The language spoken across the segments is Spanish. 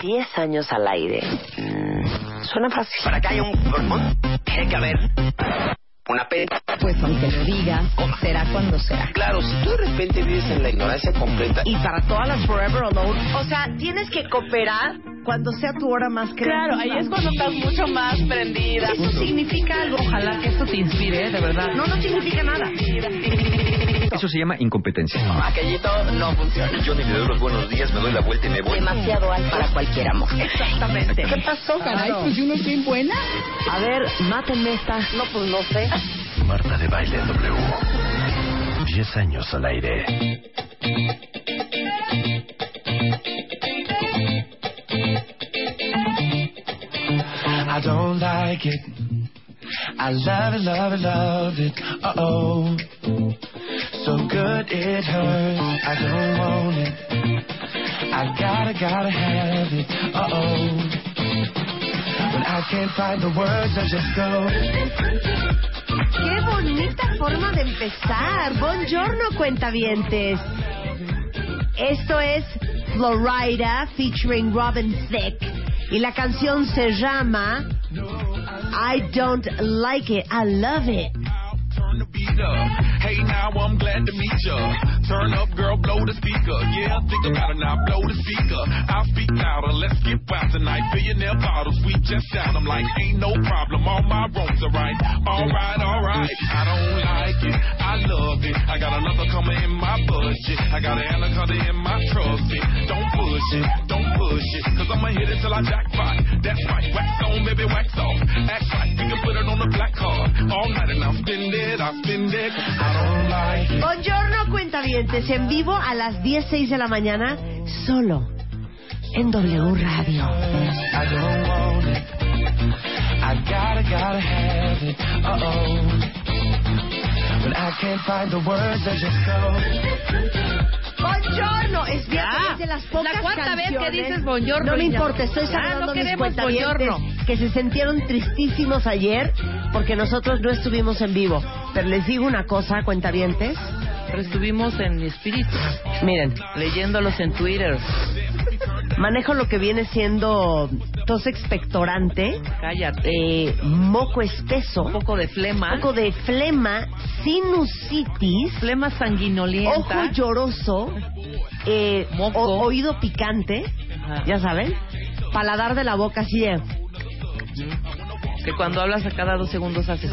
10 años al aire. Mm, suena fácil. Para que haya un pulmón, tiene que haber una pena. Pues aunque lo diga, será cuando será. Claro, si tú de repente vives en la ignorancia completa. Y para todas las Forever Alone, o sea, tienes que cooperar cuando sea tu hora más creativa. Claro, ahí es cuando estás mucho más prendida. Eso significa algo. Ojalá que esto te inspire, de verdad. No, no significa nada. Eso se llama incompetencia. Aquellito no funciona. Yo ni le doy los buenos días, me doy la vuelta y me voy. Demasiado alto para cualquier amor. Exactamente. ¿Qué pasó, Caray, pues yo no estoy buena. A ver, mátenme esta. No, pues no sé. Marta de Baile W. 10 años al aire. I don't like it. I love it, love it, love it. Uh oh. Good it hurts. I don't want it. I gotta, gotta have it. Uh oh. When I can't find the words, I just go. Qué bonita forma de empezar. Buongiorno, cuentavientes. Esto es Florida featuring Robin Thicke y la canción se llama I Don't Like It, I Love It. Hey, now I'm glad to meet ya. Turn up, girl, blow the speaker. Yeah, think about it now, blow the speaker. I'll speak louder, let's get wild tonight. Billionaire bottles, we just down. I'm like, ain't no problem, all my wrongs are right. Alright, alright, I don't like it, I love it. I got another coming in my budget. I got an anaconda in my trusty. Don't push it, don't push it, cause I'ma hit it till I jackpot. That's right, wax on, baby, wax off. Act right, we can put it on the black card. All night and I'll spend it, I'll spend it. I don't like it. Buongiorno, cuentavientes, en vivo a las 10.06 de la mañana, solo en W Radio. I don't want it. I gotta, gotta have it. Uh oh. When I can't find the words, I just go. Buongiorno, es bien, Ya. es de las pocas La cuarta vez que canciones- dices buongiorno, No me importa, estoy saludando no a mis queremos cuentavientes buongiorno. que se sintieron tristísimos ayer porque nosotros no estuvimos en vivo. Pero les digo una cosa, cuentavientes. Pero estuvimos en mi espíritu, Miren, leyéndolos en Twitter. Manejo lo que viene siendo tos expectorante, Cállate. eh, moco espeso, Un poco de flema. un poco de flema, sinusitis, Flema sanguinolienta. ojo lloroso, eh, Moco. o- oído picante, Ajá. ya saben, paladar de la boca así de... Que cuando hablas a cada dos segundos haces...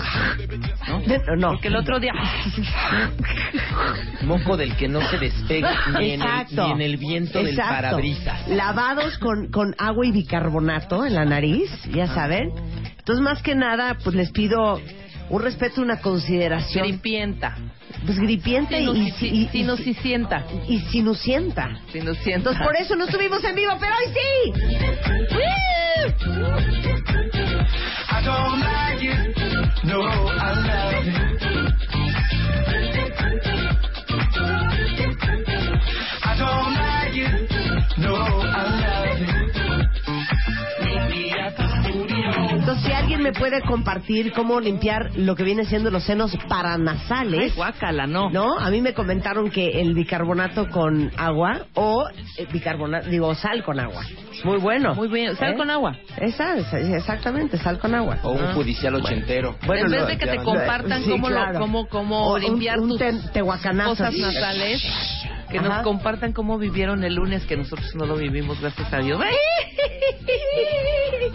¿No? no, Porque el otro día... Moco del que no se despega ni, en el, Exacto. ni en el viento del Exacto. parabrisas. Lavados con, con agua y bicarbonato en la nariz, ya saben. Entonces, más que nada, pues les pido un respeto, una consideración. Gripienta. Pues gripiente y, y, y, y, Sinusicienta. y sinusienta. Sinusienta. Entonces, por eso no estuvimos en vivo, pero hoy sí. I don't like it. No, I love it. Alguien me puede compartir cómo limpiar lo que viene siendo los senos Ay, paranasales. guácala, no. ¿No? A mí me comentaron que el bicarbonato con agua o eh, bicarbonato, digo, sal con agua. Muy bueno. Muy bien. Sal ¿Eh? con agua. Esa, es- exactamente, sal con agua. O un Ah. judicial ochentero. Bueno, en vez de que te compartan Sí, cómo, claro. lo, cómo, cómo O un- limpiar un tus te- tehuacanazo. fosas Sí. nasales, que Ajá. nos compartan cómo vivieron el lunes, que nosotros no lo vivimos, gracias a Dios.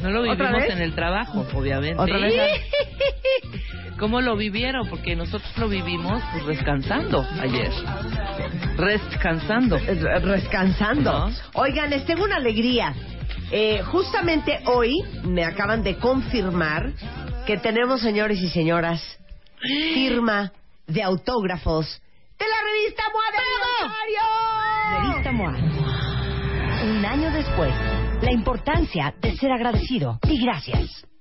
No lo ¿Otra vivimos en el trabajo, obviamente. ¿Otra vez? ¿Cómo lo vivieron? Porque nosotros lo vivimos pues descansando ayer. Descansando. Eh, Rescansando. ¿No? Oigan, les tengo una alegría. Eh, justamente hoy me acaban de confirmar que tenemos, señores y señoras, firma de autógrafos de la revista MOA de. Revista MOA. Un año después, la importancia de ser agradecido y gracias.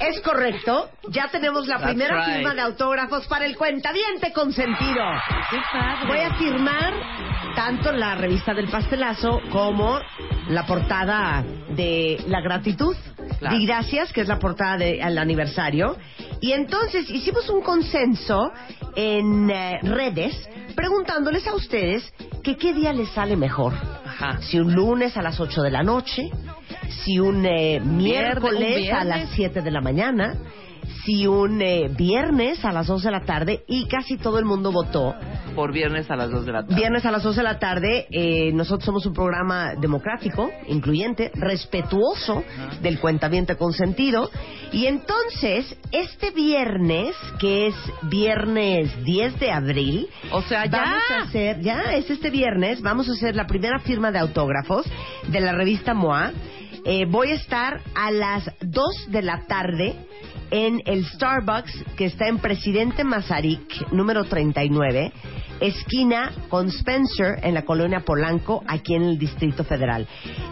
Es correcto. Ya tenemos la That's primera right. firma de autógrafos para el cuentaviente consentido. ¡Qué padre! Voy a firmar tanto la revista del pastelazo como la portada de la gratitud. Claro. Di gracias, que es la portada del aniversario. Y entonces hicimos un consenso en eh, redes preguntándoles a ustedes que qué día les sale mejor. Ajá. Si un lunes a las 8 de la noche, si un eh, miércoles un a las viernes. 7 de la mañana, si un eh, viernes a las 2 de la tarde y casi todo el mundo votó. Por viernes a las 2 de la tarde. Viernes a las 2 de la tarde, eh, nosotros somos un programa democrático, incluyente, respetuoso del cuentaviente consentido. Y entonces, este viernes, que es viernes 10 de abril, O sea, ya. Vamos a hacer, ya es este viernes, vamos a hacer la primera firma de autógrafos de la revista MOA. Eh, voy a estar a las 2 de la tarde en el Starbucks que está en Presidente Mazarik, número 39, esquina con Spencer en la colonia Polanco, aquí en el Distrito Federal.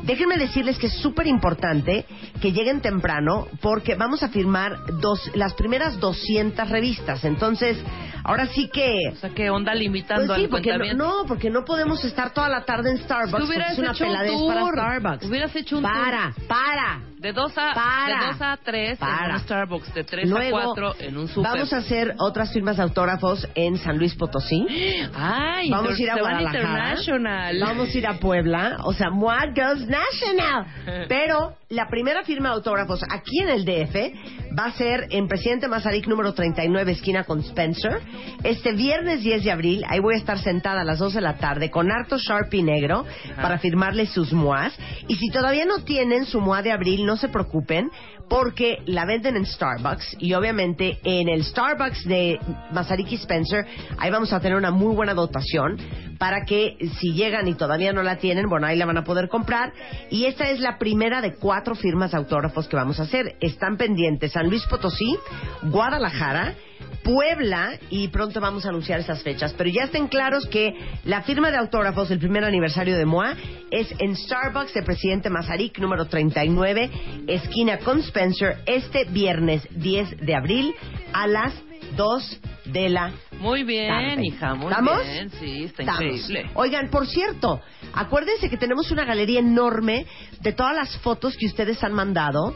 Déjenme decirles que es súper importante que lleguen temprano porque vamos a firmar dos, las primeras 200 revistas. Entonces, ahora sí que... O sea, ¿qué onda limitando Pues sí, al porque no, no, porque no podemos estar toda la tarde en Starbucks. Tú porque hubieras es una hecho un tour. para Starbucks. Hubieras hecho un para, para. De 2 a, Para. de dos a 3 Para. en un Starbucks, de 3 Luego, a 4 en un super. Vamos a hacer otras firmas de autógrafos en San Luis Potosí. Ay, Vamos a ir a Guadalajara. international. Vamos a ir a Puebla. O sea, Moa Goes National. Pero la primera firma de autógrafos aquí en el DF va a ser en Presidente Mazarik número 39, esquina con Spencer. Este viernes 10 de abril, ahí voy a estar sentada a las 2 de la tarde con harto Sharpie negro para firmarles sus moas. Y si todavía no tienen su moa de abril, no se preocupen porque la venden en Starbucks y obviamente en el Starbucks de Masaryk y Spencer ahí vamos a tener una muy buena dotación para que si llegan y todavía no la tienen, bueno, ahí la van a poder comprar y esta es la primera de cuatro firmas de autógrafos que vamos a hacer. Están pendientes San Luis Potosí, Guadalajara, Puebla y pronto vamos a anunciar esas fechas. Pero ya estén claros que la firma de autógrafos del primer aniversario de MOA es en Starbucks de Presidente Mazarik, número 39, esquina con Spencer, este viernes 10 de abril a las 2 de la Muy bien, tarde. hija, muy ¿Estamos? bien. Sí, está Estamos. increíble. Oigan, por cierto, acuérdense que tenemos una galería enorme de todas las fotos que ustedes han mandado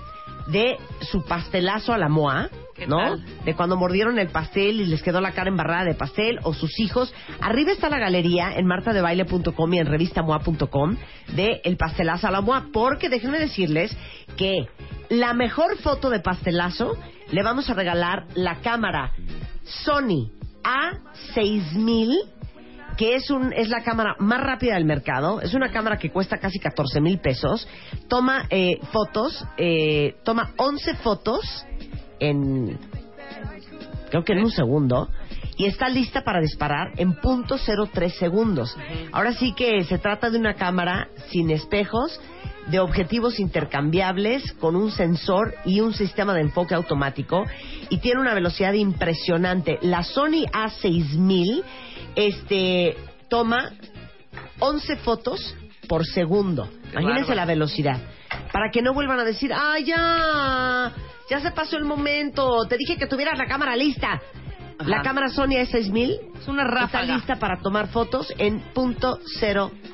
de su pastelazo a la moa, ¿Qué ¿no? tal? De cuando mordieron el pastel y les quedó la cara embarrada de pastel o sus hijos. Arriba está la galería en martadebaile.com y en revistamoa.com de el pastelazo a la moa, porque déjenme decirles que la mejor foto de pastelazo le vamos a regalar la cámara Sony A6000 que es, un, es la cámara más rápida del mercado. Es una cámara que cuesta casi 14 mil pesos. Toma eh, fotos, eh, toma 11 fotos en, creo que en un segundo. Y está lista para disparar en punto 03 segundos. Ahora sí que se trata de una cámara sin espejos, de objetivos intercambiables, con un sensor y un sistema de enfoque automático. Y tiene una velocidad impresionante. La Sony A6000 este, toma 11 fotos por segundo. Imagínense la velocidad. Para que no vuelvan a decir, ¡ah, ya! Ya se pasó el momento. Te dije que tuvieras la cámara lista. Ajá. La cámara Sony A6000 Es una está lista para tomar fotos en punto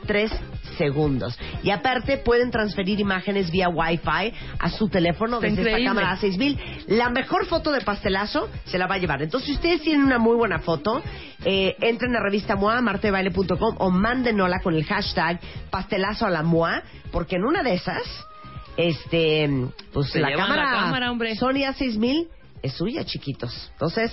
03 segundos. Y aparte pueden transferir imágenes vía Wi-Fi a su teléfono Está desde increíble. esta cámara A6000. La mejor foto de pastelazo se la va a llevar. Entonces, si ustedes tienen una muy buena foto, eh, entren a revista MOA, martebaile.com o mándenosla con el hashtag pastelazo a la MOA, porque en una de esas, este, pues la cámara, la cámara. Sony A6000 es suya, chiquitos. Entonces,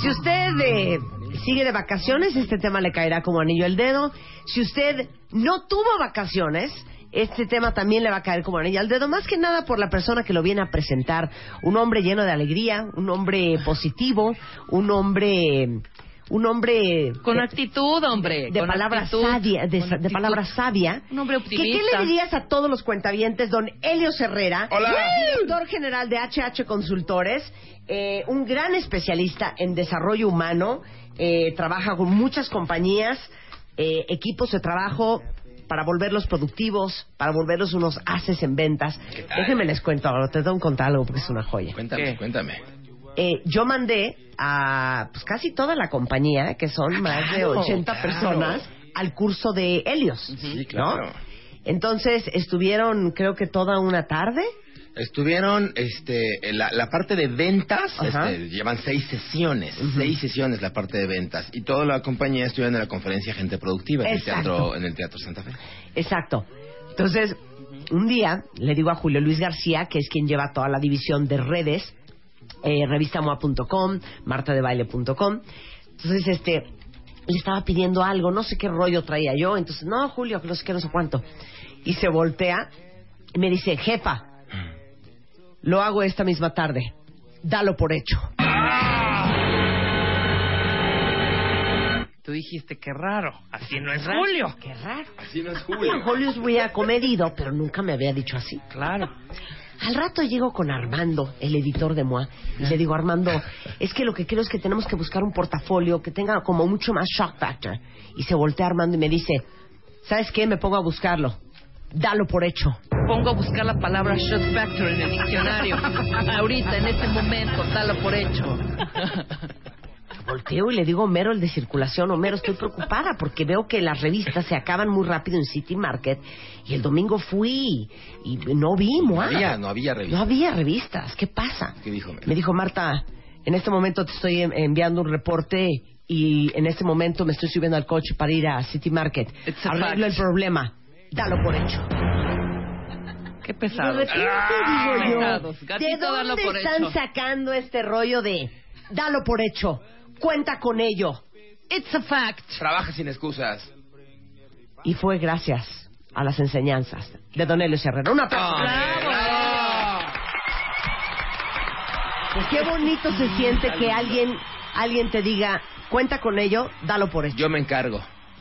Si usted eh, sigue de vacaciones, este tema le caerá como anillo al dedo. Si usted no tuvo vacaciones, este tema también le va a caer como anillo al dedo, más que nada por la persona que lo viene a presentar. Un hombre lleno de alegría, un hombre positivo, un hombre un hombre Con de, actitud, hombre. de palabra sabia, de, de palabra sabia. Un hombre ¿Qué, qué optimista. le dirías a todos los cuentavientes, don Helio Herrera, Hola. director general de HH Consultores, eh, un gran especialista en desarrollo humano, eh, trabaja con muchas compañías, eh, equipos de trabajo para volverlos productivos, para volverlos unos haces en ventas. Déjenme les cuento ahora, te tengo que contar algo porque es una joya. Cuéntame, ¿Qué? cuéntame. Eh, yo mandé a pues, casi toda la compañía, que son más de claro, 80 claro. personas, al curso de Helios. Sí, claro. ¿no? Entonces estuvieron, creo que toda una tarde. Estuvieron, este, la, la parte de ventas, este, llevan seis sesiones, seis sesiones la parte de ventas, y toda la compañía estuvieron en la conferencia Gente Productiva en el, teatro, en el Teatro Santa Fe. Exacto. Entonces, un día le digo a Julio Luis García, que es quien lleva toda la división de redes, eh, revistamoa.com, martadebaile.com. Entonces, este, le estaba pidiendo algo, no sé qué rollo traía yo. Entonces, no, Julio, que no sé qué, no sé cuánto. Y se voltea y me dice, jefa, lo hago esta misma tarde. Dalo por hecho. Tú dijiste que raro. Así no es Julio. Qué raro. Así no es Julio, Julio es muy acomedido, pero nunca me había dicho así. Claro. Al rato llego con Armando, el editor de MOA, y le digo, Armando, es que lo que quiero es que tenemos que buscar un portafolio que tenga como mucho más shock factor. Y se voltea Armando y me dice, ¿sabes qué? Me pongo a buscarlo. Dalo por hecho. Pongo a buscar la palabra shot factor en el diccionario. Ahorita, en este momento, dalo por hecho. Volteo y le digo, Homero, el de circulación, Homero, estoy preocupada porque veo que las revistas se acaban muy rápido en City Market y el domingo fui y no vi No había, no había revista. No había revistas. ¿Qué pasa? ¿Qué dijo Homero? Me dijo, Marta, en este momento te estoy en- enviando un reporte y en este momento me estoy subiendo al coche para ir a City Market. It's a Arreglo el problema. Dalo por hecho. Qué Y de pesado. repente digo yo, Pesados. ¿de dónde por están hecho. sacando este rollo de dalo por hecho? Cuenta con ello. It's a fact. Trabaja sin excusas. Y fue gracias a las enseñanzas de Don Helio Herrera. Un aplauso. ¡Bravo! Pues qué bonito se siente que alguien, alguien te diga, cuenta con ello, dalo por hecho. Yo me encargo.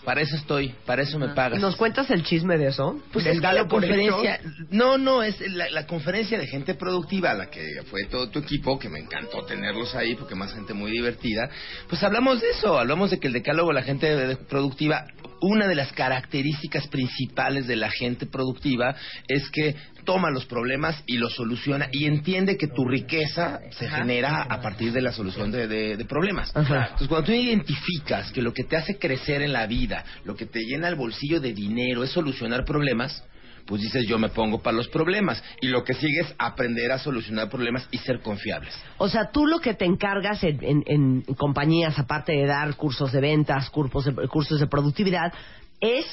Para eso estoy, para eso me pagas. ¿Nos cuentas el chisme de eso? Pues es la conferencia, no, no, es la, la conferencia de gente productiva, la que fue todo tu equipo, que me encantó tenerlos ahí, porque más gente muy divertida. Pues hablamos de eso, hablamos de que el decálogo, la gente de- productiva, una de las características principales de la gente productiva es que toma los problemas y los soluciona y entiende que tu riqueza se genera a partir de la solución de, de- de problemas. Ajá. Entonces, cuando tú identificas que lo que te hace crecer en la vida, lo que te llena el bolsillo de dinero es solucionar problemas, pues dices yo me pongo para los problemas. Y lo que sigue es aprender a solucionar problemas y ser confiables. O sea, tú lo que te encargas en, en- en compañías, aparte de dar cursos de ventas, cursos de, cursos de productividad, es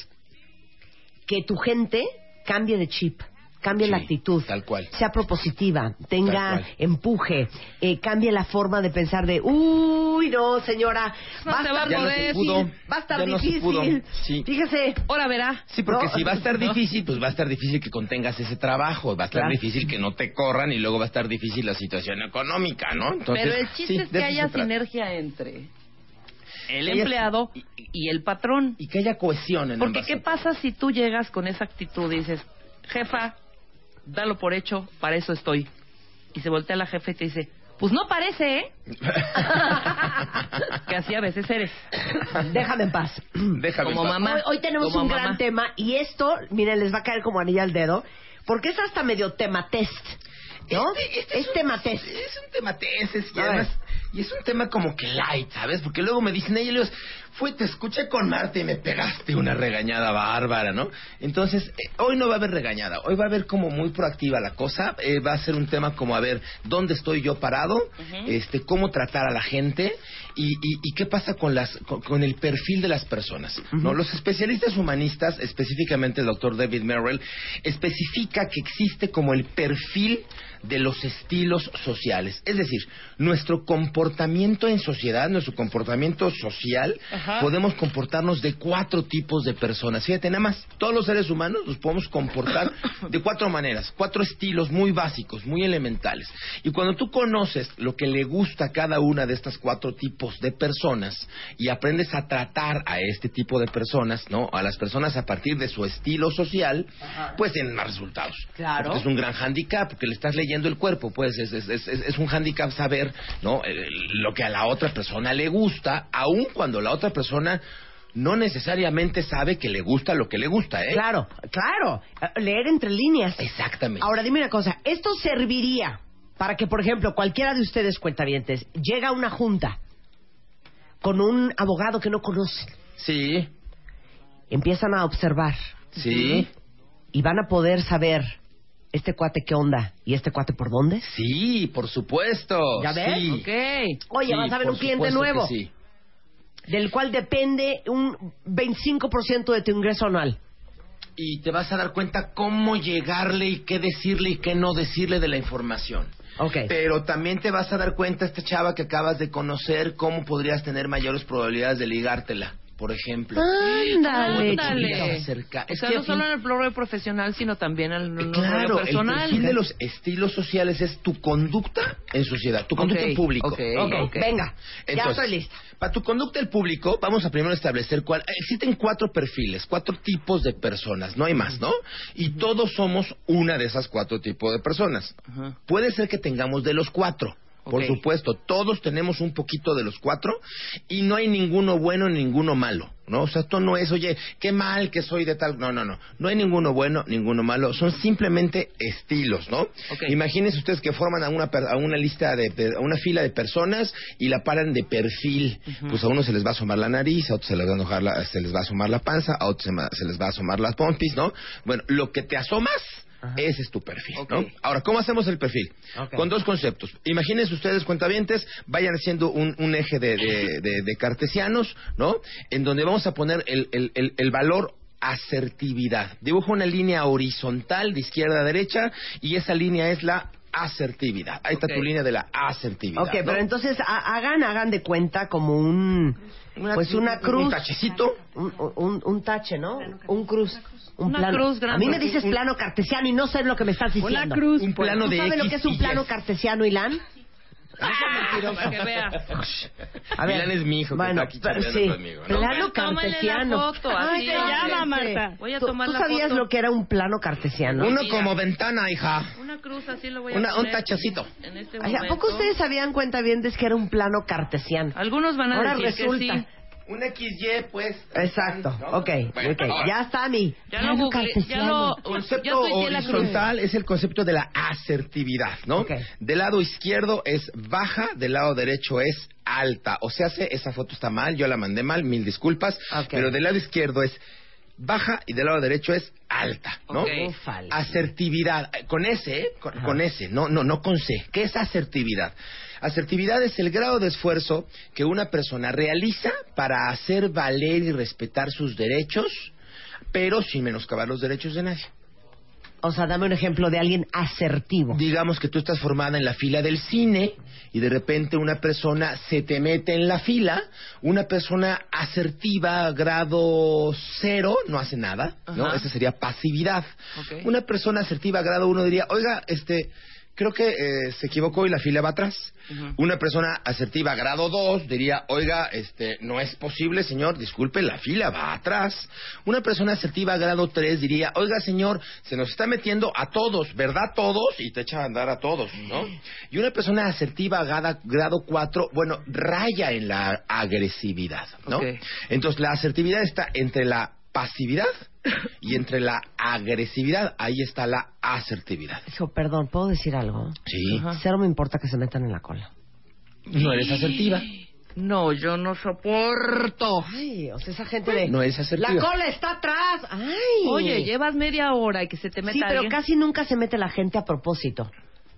que tu gente cambie de chip, cambie Sí, la actitud, tal cual. sea propositiva, tenga empuje, eh, cambie la forma de pensar de, uy, no, señora, No va, se a va a estar no poder. difícil, pudo. va a estar no difícil. Sí. Fíjese, Ahora verá. Sí, porque No. si va a estar difícil, pues va a estar difícil que contengas ese trabajo, va a estar Claro. difícil que no te corran y luego va a estar difícil la situación económica, ¿no? Entonces, Pero el chiste sí, es que haya sinergia entre el empleado y el patrón. Y que haya cohesión en Porque ambas ¿qué pasa si tú llegas con esa actitud y dices, jefa, dalo por hecho, para eso estoy? Y se voltea la jefa y te dice, Pues no parece, ¿eh? que así a veces eres. Déjame en paz. Déjame Como en paz. mamá. Hoy, hoy tenemos Como un mamá. gran tema y esto, miren, les va a caer como anilla al dedo, porque es hasta medio tema test. ¿No? Este- este es un- tema test. Es un tema test, es- además, ver. Y es un tema como que light, ¿sabes? Porque luego me dicen ellos, fue, te escuché con Marta y me pegaste una regañada bárbara, ¿no? Entonces, eh, hoy no va a haber regañada, hoy va a haber como muy proactiva la cosa, eh, va a ser un tema como a ver, ¿dónde estoy yo parado? este Cómo tratar a la gente y, y- y qué pasa con, las, con, con el perfil de las personas, ¿no? Los especialistas humanistas, específicamente el doctor David Merrill, especifica que existe como el perfil de los estilos sociales. Es decir, nuestro comportamiento en sociedad, nuestro comportamiento social, Ajá. podemos comportarnos de cuatro tipos de personas. Fíjate, nada más, todos los seres humanos nos podemos comportar de cuatro maneras, cuatro estilos muy básicos, muy elementales. Y cuando tú conoces lo que le gusta a cada una de estas cuatro tipos de personas y aprendes a tratar a este tipo de personas, ¿no? A las personas a partir de su estilo social, pues tienen más resultados. Claro. Porque es un gran hándicap, porque le estás leyendo el cuerpo, pues es, es, es, es un hándicap saber, ¿no? Eh, lo que a la otra persona le gusta, aun cuando la otra persona no necesariamente sabe que le gusta lo que le gusta, ¿eh? Claro, claro. Leer entre líneas. Exactamente. Ahora dime una cosa, ¿esto serviría para que, por ejemplo, cualquiera de ustedes cuentavientes llega a una junta con un abogado que no conoce, Sí, empiezan a observar sí, y van a poder saber este cuate qué onda y este cuate por dónde? sí, por supuesto. ¿Ya ves? Sí. Ok. Oye, Sí, vas a ver un cliente nuevo, sí. del cual depende un 25% de tu ingreso anual. Y te vas a dar cuenta cómo llegarle y qué decirle y qué no decirle de la información. Ok. Pero también te vas a dar cuenta, esta chava que acabas de conocer, cómo podrías tener mayores probabilidades de ligártela, por ejemplo. Ándale, Ándale. Acerca- O es sea, que no fin- solo en el plano profesional, sino también en el Eh, en Claro, lo el personal. perfil de los estilos sociales es tu conducta en sociedad, tu conducta Ok, en público. ok, Ok, ok. venga, ya estoy lista. Para tu conducta en público, vamos a primero establecer cuál. Existen cuatro perfiles, cuatro tipos de personas, no hay más, ¿no? Y todos somos una de esas cuatro tipos de personas. Puede ser que tengamos de los cuatro. Por supuesto, todos tenemos un poquito de los cuatro y no hay ninguno bueno ni ninguno malo, ¿no? O sea, esto no es, oye, qué mal que soy de tal. No, no, no. No hay ninguno bueno, ninguno malo. Son simplemente estilos, ¿no? Ok. Imagínense ustedes que forman a una, a una lista de, de- a una fila de personas y la paran de perfil. Pues a uno se les va a asomar la nariz, a otros se les va a, enojar la- se les va a asomar la panza, a otros se, se les va a asomar las pompis, ¿no? Bueno, lo que te asomas, ese es tu perfil. ¿no? Ahora, ¿cómo hacemos el perfil? Con dos conceptos. Imagínense ustedes, cuentavientes, vayan haciendo un, un eje de, de- de- de cartesianos, ¿no? En donde vamos a poner el, el- el- el valor asertividad. Dibuja una línea horizontal de izquierda a derecha y esa línea es la asertividad. Ahí está tu línea de la asertividad. Ok, ¿no? pero entonces ha- hagan, hagan de cuenta como un, pues una cruz, Un tachecito. un, un, un tache, ¿no? Un cruz, un Una plano. cruz grande. A mí me dices plano cartesiano y no sé lo que me estás diciendo. cruz, Un plano ¿Tú de sabes lo que es un plano Y. cartesiano, Ilan? Para que vea. A ver. Milan es mi hijo que bueno, está aquí sí, conmigo, ¿no? plano la cartesiano. foto, Ay, se no, llama. Marta. Voy a ¿Tú, tomar tú la sabías foto. lo que era un plano cartesiano? Uno Mira. como ventana, hija. Una cruz así lo voy a Una- un poner tachecito. En este Ay, ¿A poco ustedes sabían cuenta bien de que era un plano cartesiano? Algunos van a Ahora decir resulta. que sí. Un XY, pues. Exacto, ¿no? ok, Bueno, ok, ahora, ya está mi Ya lo ya lo... El concepto ya cruz. horizontal es el concepto de la asertividad, ¿no? Ok. Del lado izquierdo es baja, del lado derecho es alta. O sea, se- esa foto está mal, yo la mandé mal, mil disculpas. Ok. Pero del lado izquierdo es baja y del lado derecho es alta, ¿no? Asertividad, con S, ¿eh? con, con S, no, no, no con C. ¿Qué es asertividad? Asertividad es el grado de esfuerzo que una persona realiza para hacer valer y respetar sus derechos, pero sin menoscabar los derechos de nadie. O sea, dame un ejemplo de alguien asertivo. Digamos que tú estás formada en la fila del cine y de repente una persona se te mete en la fila, una persona asertiva grado cero no hace nada, ¿no? Esa sería pasividad. Una persona asertiva grado uno diría, oiga, este, creo que eh, se equivocó y la fila va atrás. Una persona asertiva grado 2 diría, oiga, este, no es posible, señor, disculpe, la fila va atrás. Una persona asertiva grado 3 diría, oiga, señor, se nos está metiendo a todos, ¿verdad? Todos, y te echa a andar a todos, ¿no? Y una persona asertiva grado, grado 4, bueno, raya en la agresividad, ¿no? Entonces, la asertividad está entre la pasividad y entre la agresividad. Ahí está la asertividad. Dijo, perdón, ¿puedo decir algo? Sí. Cero me importa que se metan en la cola. No eres asertiva. No, yo no soporto. Ay, o sea, esa gente de... No eres asertiva. La cola está atrás. Ay. Oye, llevas media hora y que se te meta Sí, pero alguien. casi nunca se mete la gente a propósito.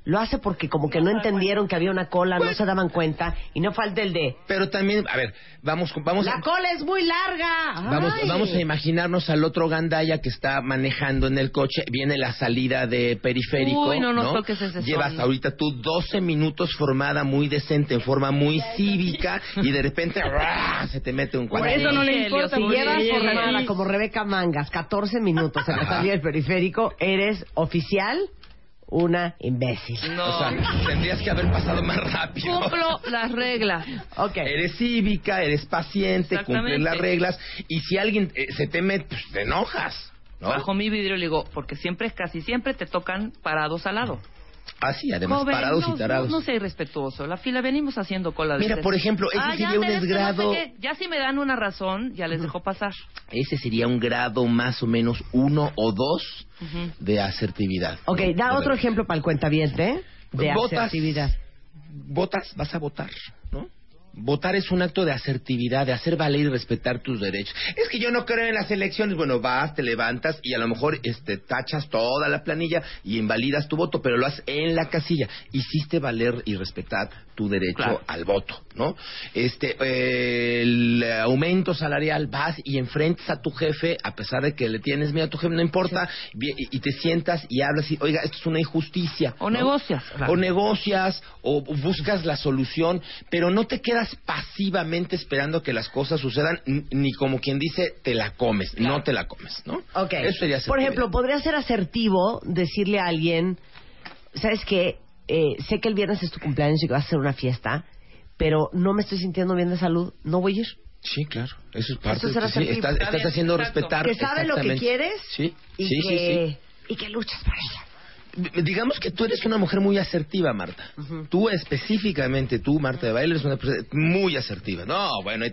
Lo hace porque como que no entendieron que había una cola, no se daban cuenta y no falta el de Pero también, a ver, vamos, vamos la a... cola es muy larga. Vamos, Ay. vamos a imaginarnos al otro gandaya que está manejando en el coche. Viene la salida de periférico. Uy, no, no toques ese son. Llevas ahorita tú 12 minutos formada muy decente, en forma muy cívica, y de repente ¡ra! se te mete un Por cuadro. eso no le importa. Si llevas formada como Rebeca Mangas 14 minutos en la salida del periférico, eres oficial una imbécil. No. O sea, tendrías que haber pasado más rápido. Cumplo las reglas. Ok. Eres cívica, eres paciente, cumples las reglas, y si alguien eh, se te mete, pues te enojas. ¿no? Bajo mi vidrio le digo, porque siempre, casi siempre te tocan parados al lado. Así, además, Joven, parados no, y tarados. No, no sea irrespetuoso. La fila, venimos haciendo cola de Mira, por ejemplo, ese Ah, ya sería un merezco no sé desgrado-. Ya si me dan una razón, ya les dejo pasar. Ese sería un grado más o menos uno o dos Ujú. de asertividad. Ok, ¿no? da otro ejemplo para el cuentaviente de Votas. asertividad. Votas, vas a votar. Votar es un acto de asertividad, de hacer valer y respetar tus derechos. Es que yo no creo en las elecciones. Bueno, vas, te levantas y a lo mejor este, tachas toda la planilla y invalidas tu voto, pero lo haces en la casilla. Hiciste valer y respetar tu derecho Claro. al voto, ¿no? Este, eh, el aumento salarial, vas y enfrentas a tu jefe, a pesar de que le tienes miedo a tu jefe, no importa, y, y te sientas y hablas y, oiga, esto es una injusticia. O ¿no? negocias, claro. O negocias, o buscas la solución, pero no te quedas pasivamente esperando que las cosas sucedan, ni como quien dice, te la comes, no te la comes, ¿no? Ok. Eso sería Por ejemplo, podría ser asertivo decirle a alguien, ¿sabes qué? Eh, sé que el viernes es tu cumpleaños y que vas a hacer una fiesta, pero no me estoy sintiendo bien de salud, no voy a ir. Sí, claro, eso es parte Eso es de sí, estás, Está estás haciendo exacto. respetar. que sabe lo que quieres Sí, y, sí, sí, que, y que luchas por ella. sí. Digamos que tú eres una mujer muy asertiva, Marta. Tú específicamente, tú, Marta de Baile, eres una persona muy asertiva. No, bueno,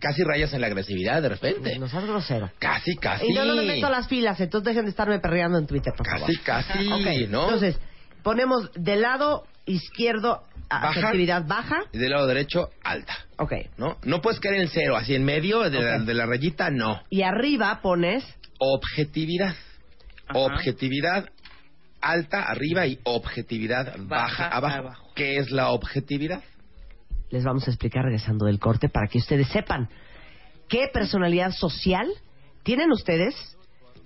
casi rayas en la agresividad de repente. No seas grosero. Casi, casi. Y no, no me meto a las filas, entonces dejen de estarme perreando en Twitter, por favor. Casi, casi, Ok, ¿no? Entonces, ponemos del lado izquierdo Baja. asertividad baja. Y del lado derecho, alta. Ok. ¿No? No puedes caer en cero, así en medio de, la, de la rayita, no. Y arriba pones Objetividad. Ajá. Objetividad alta arriba y objetividad baja, Baja abajo. abajo. ¿Qué es la objetividad? les vamos a explicar regresando del corte para que ustedes sepan qué personalidad social tienen ustedes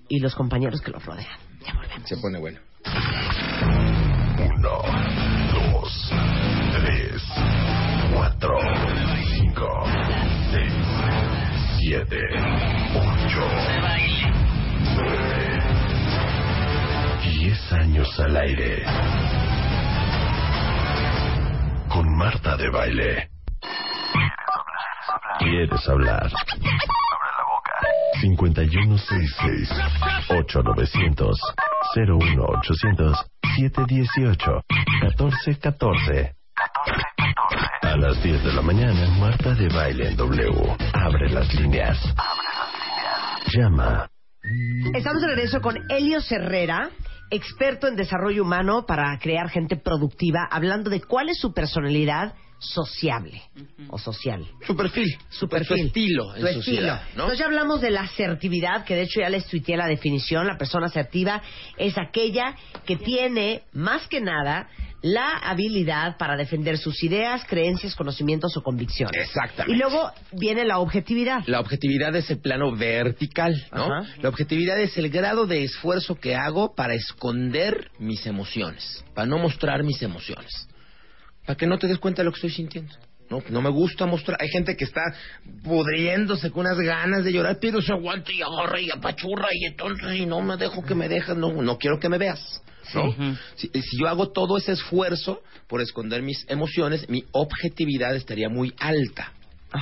y los compañeros que los rodean. Ya volvemos. Se pone bueno. Uno, dos, tres, cuatro, cinco, seis, siete, ocho, nueve, diez años al aire. Con Marta de Baile. ¿Quieres hablar? 5166 8900 01800 718 1414 A las 10 de la mañana, Marta de Baile en W. Abre las líneas. Llama. Estamos de regreso con Elio Herrera, experto en desarrollo humano para crear gente productiva, hablando de cuál es su personalidad sociable o social. Su perfil. Su perfil. Su estilo en Tu sociedad, estilo. ¿no? Entonces ya hablamos de la asertividad, que de hecho ya les tuiteé la definición. La persona asertiva es aquella que tiene, más que nada, la habilidad para defender sus ideas, creencias, conocimientos o convicciones. Exactamente. Y luego viene la objetividad. La objetividad es el plano vertical, ¿no? La objetividad es el grado de esfuerzo que hago para esconder mis emociones, para no mostrar mis emociones, para que no te des cuenta de lo que estoy sintiendo. No, no me gusta mostrar. Hay gente que está pudriéndose con unas ganas de llorar, pero se aguanta y agarra y apachurra y entonces y no me dejo que me dejes, no, no quiero que me veas. ¿no? si, si yo hago todo ese esfuerzo por esconder mis emociones, mi objetividad estaría muy alta.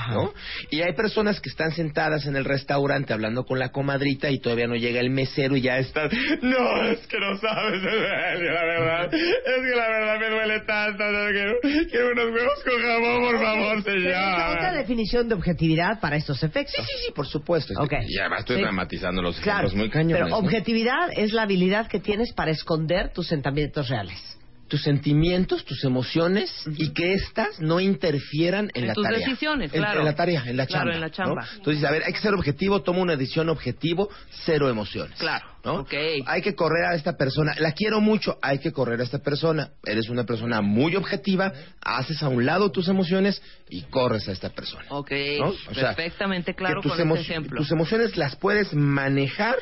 ¿No? Y hay personas que están sentadas en el restaurante hablando con la comadrita y todavía no llega el mesero y ya están. No, es que no sabes, es que la verdad, es que la verdad me duele tanto. no, quiero, quiero unos huevos con jamón, por favor, esa otra señor. definición de objetividad para estos efectos. Sí, sí, sí, por supuesto. Ok. Y además estoy Sí. dramatizando los Claro, ejemplos muy cañones. pero ¿no? objetividad es la habilidad que tienes para esconder tus sentimientos reales. Tus sentimientos, tus emociones y que éstas no interfieran en, En la tus tarea. decisiones, En- claro. En, la tarea, en la Claro, chamba. en la chamba. ¿no? Entonces, a ver, hay que ser objetivo, toma una decisión objetivo, cero emociones. Claro, ¿no? ok. Hay que correr a esta persona. La quiero mucho, hay que correr a esta persona. Eres una persona muy objetiva, haces a un lado tus emociones y corres a esta persona. Ok, ¿no? O sea, perfectamente claro que tus, con emo- este ejemplo. tus emociones las puedes manejar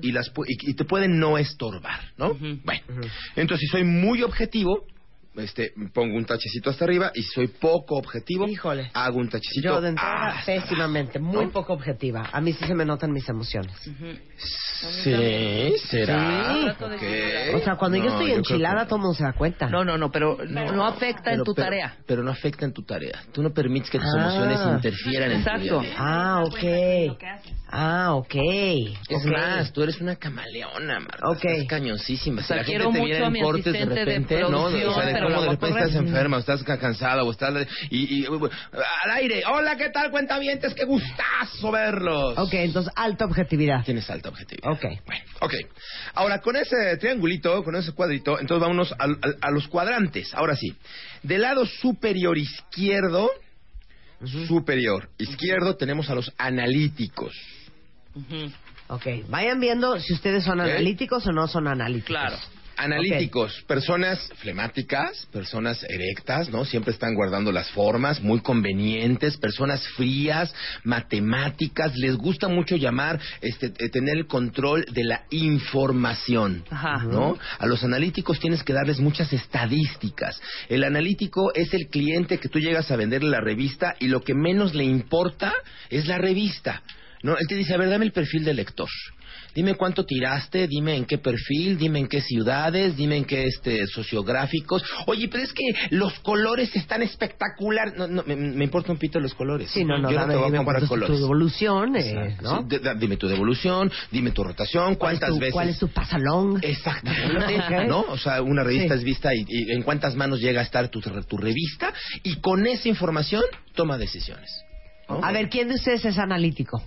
y las pu- y, y te pueden no estorbar, ¿no? Bueno, entonces si soy muy objetivo, este, pongo un tachecito hasta arriba y si soy poco objetivo, Híjole. hago un tachecito. Yo de entrada, hasta pésimamente, muy ¿no? poco objetiva. A mí sí se me notan mis emociones. Sí, será. Sí. Trato de Ok. equilibrar. O sea, cuando yo No, estoy creo enchilada, que- todo el mundo se da cuenta. No, no, no, pero no, no afecta en Pero- tu pero- tarea. Pero no afecta en tu tarea. Tú no permites que tus Ah. emociones interfieran en tu Exacto. día a día. Ah, ok. Ah, ok. Es Ok. más, tú eres una camaleona, Marta. Ok. Estás cañoncísima. O sea, si la quiero gente te mucho viera a en mi cortes de asistente de repente, ¿no? O sea, de pero cómo la de a repente correr. estás enferma, o estás ca- cansada, o estás... Y, y, al aire. Hola, ¿qué tal, cuentavientes? ¡Qué gustazo verlos! Ok, entonces, alta objetividad. Tienes alta objetividad. Ok. Bueno, ok. Ahora, con ese triangulito, con ese cuadrito, entonces vámonos al- al- a, los cuadrantes. Ahora sí. Del lado superior izquierdo, superior izquierdo, tenemos a los analíticos. Ujú. Ok, vayan viendo si ustedes son Ok. analíticos o no son analíticos. Claro. Analíticos, personas flemáticas, personas erectas, ¿no? Siempre están guardando las formas, muy convenientes, personas frías, matemáticas, les gusta mucho llamar, este, eh, tener el control de la información, Ajá. ¿no? A los analíticos tienes que darles muchas estadísticas. El analítico es el cliente que tú llegas a venderle la revista y lo que menos le importa es la revista, ¿no? Él te dice, a ver, dame el perfil del lector. Dime cuánto tiraste, dime en qué perfil, dime en qué ciudades, dime en qué este sociográficos. Oye, pero es que los colores están espectacular. No, no, me, me importa un pito los colores. Sí, no, no, Yo dame, te voy a comparar colores. tu evolución, eh, Exacto. ¿no? Sí, dime tu devolución, dime tu rotación, ¿Cuál es cuántas tu- veces. ¿Cuál es tu pasalón? Exactamente. ¿no? O sea, una revista Sí. es vista y, y en cuántas manos llega a estar tu, tu revista y con esa información toma decisiones. ¿no? A ver, ¿quién de ustedes es analítico?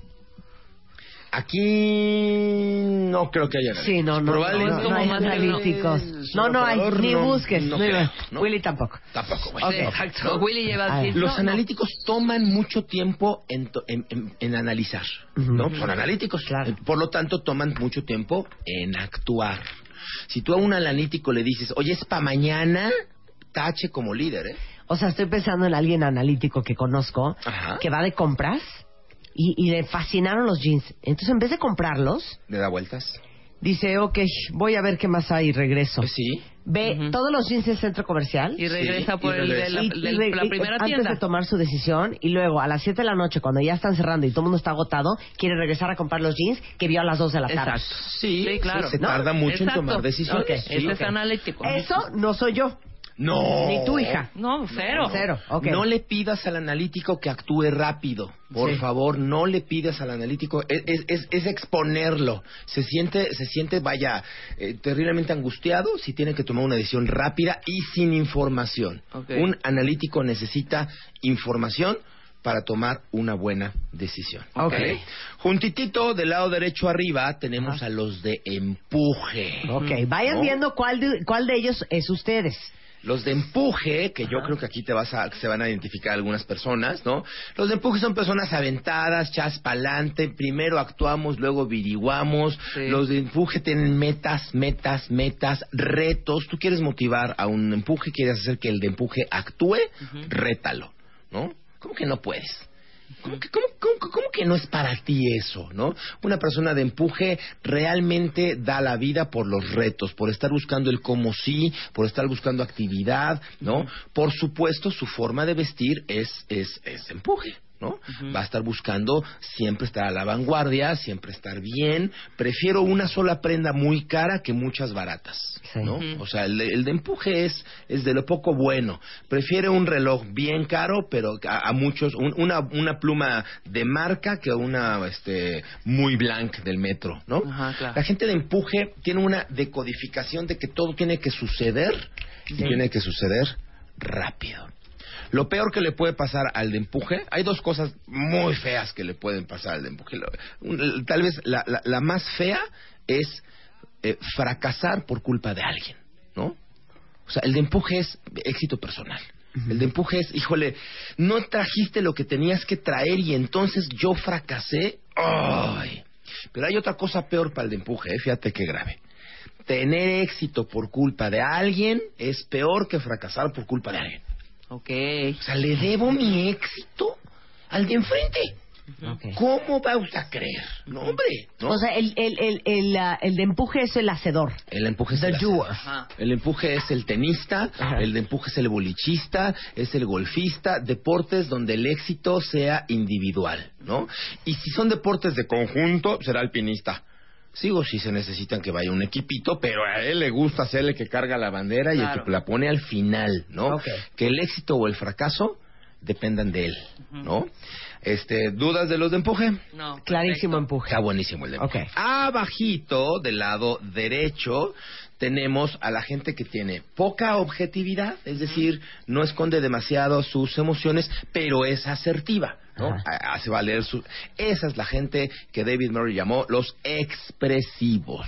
Aquí no creo que haya. Sí, no, no, Probablemente no, no hay analíticos. No, no hay, ni no- busques. no creo, ¿no? Willy tampoco. Tampoco, güey. Ok. Sí, exacto. Willy lleva Los no, no. analíticos toman mucho tiempo en, to- en- en- en analizar, ¿no? Son analíticos, Claro. Por lo tanto toman mucho tiempo en actuar. Si tú a un analítico le dices, oye, es para mañana, tache como líder, ¿eh? O sea, estoy pensando en alguien analítico que conozco Ajá. que va de compras y, y le fascinaron los jeans. Entonces, en vez de comprarlos, Le da vueltas. dice, ok, voy a ver qué más hay y regreso. Pues sí. Ve todos los jeans del centro comercial. Y regresa Sí, por y el de la, y- de y re- la y- primera antes tienda. de tomar su decisión y luego a las 7 de la noche cuando ya están cerrando y todo el mundo está agotado quiere regresar a comprar los jeans que vio a las 2 de la tarde. Exacto. Sí, Sí, claro. se ¿no? tarda mucho Exacto. en tomar decisiones. Ok, Sí, Ese ok. es analítico. Eso no soy yo, No. ni tu hija. No, cero. Cero, ok. No le pidas al analítico que actúe rápido. Por Sí. favor, no le pidas al analítico. Es, es- es- es exponerlo. Se siente, se siente, vaya, eh, terriblemente angustiado si tiene que tomar una decisión rápida y sin información. Ok. Un analítico necesita información para tomar una buena decisión. Ok. ¿vale? Juntitito del lado derecho arriba tenemos a los de empuje. Ok, vayan ¿No? viendo cuál de, cuál de ellos es ustedes. Los de empuje, que yo creo que aquí te vas a, se van a identificar algunas personas, ¿no? Los de empuje son personas aventadas, chas pa'lante, primero actuamos, luego averiguamos. Sí. Los de empuje tienen metas, metas, metas, retos. Tú quieres motivar a un empuje, quieres hacer que el de empuje actúe, rétalo, ¿no? ¿Cómo que no puedes? ¿Cómo que, cómo- cómo- cómo que no es para ti eso, no? Una persona de empuje realmente da la vida por los retos, por estar buscando el cómo sí, por estar buscando actividad, ¿no? Por supuesto, su forma de vestir es, es, es empuje. ¿No? Va a estar buscando siempre estar a la vanguardia, siempre estar bien. Prefiero una sola prenda muy cara que muchas baratas, Sí. ¿no? O sea, el de, el de empuje es, es de lo poco bueno. Prefiere un reloj bien caro, pero a, a muchos, un- una, una pluma de marca que una este, muy blanca del metro, ¿no? Claro. La gente de empuje tiene una decodificación de que todo tiene que suceder y tiene que suceder rápido. Lo peor que le puede pasar al de empuje, hay dos cosas muy feas que le pueden pasar al de empuje. Tal vez la, la- la más fea es eh, fracasar por culpa de alguien, ¿no? O sea, el de empuje es éxito personal. El de empuje es, híjole, no trajiste lo que tenías que traer y entonces yo fracasé. ¡Ay! Pero hay otra cosa peor para el de empuje, ¿eh? fíjate qué grave. Tener éxito por culpa de alguien es peor que fracasar por culpa de alguien. Ok. O sea, le debo mi éxito al de enfrente. ¿Cómo va usted a creer? No, hombre. ¿no? O sea, el, el, el, el, ah, el de empuje es el hacedor. El empuje es The el doer. Ajá. El empuje es el tenista, Ajá. el de empuje es el bolichista, es el golfista, deportes donde el éxito sea individual, ¿no? Y si son deportes de conjunto, será alpinista. Sigo si se necesitan que vaya un equipito, pero a él le gusta ser el que carga la bandera y el que la pone al final, ¿no? Que el éxito o el fracaso dependan de él, ¿no? Este, ¿dudas de los de empuje? No. Clarísimo empuje. Está buenísimo el de Ok. Abajito, del lado derecho, tenemos a la gente que tiene poca objetividad, es decir, no esconde demasiado sus emociones, pero es asertiva, ¿no? Ajá. Ha- Hace valer su... Esa es la gente que David Murray llamó los expresivos.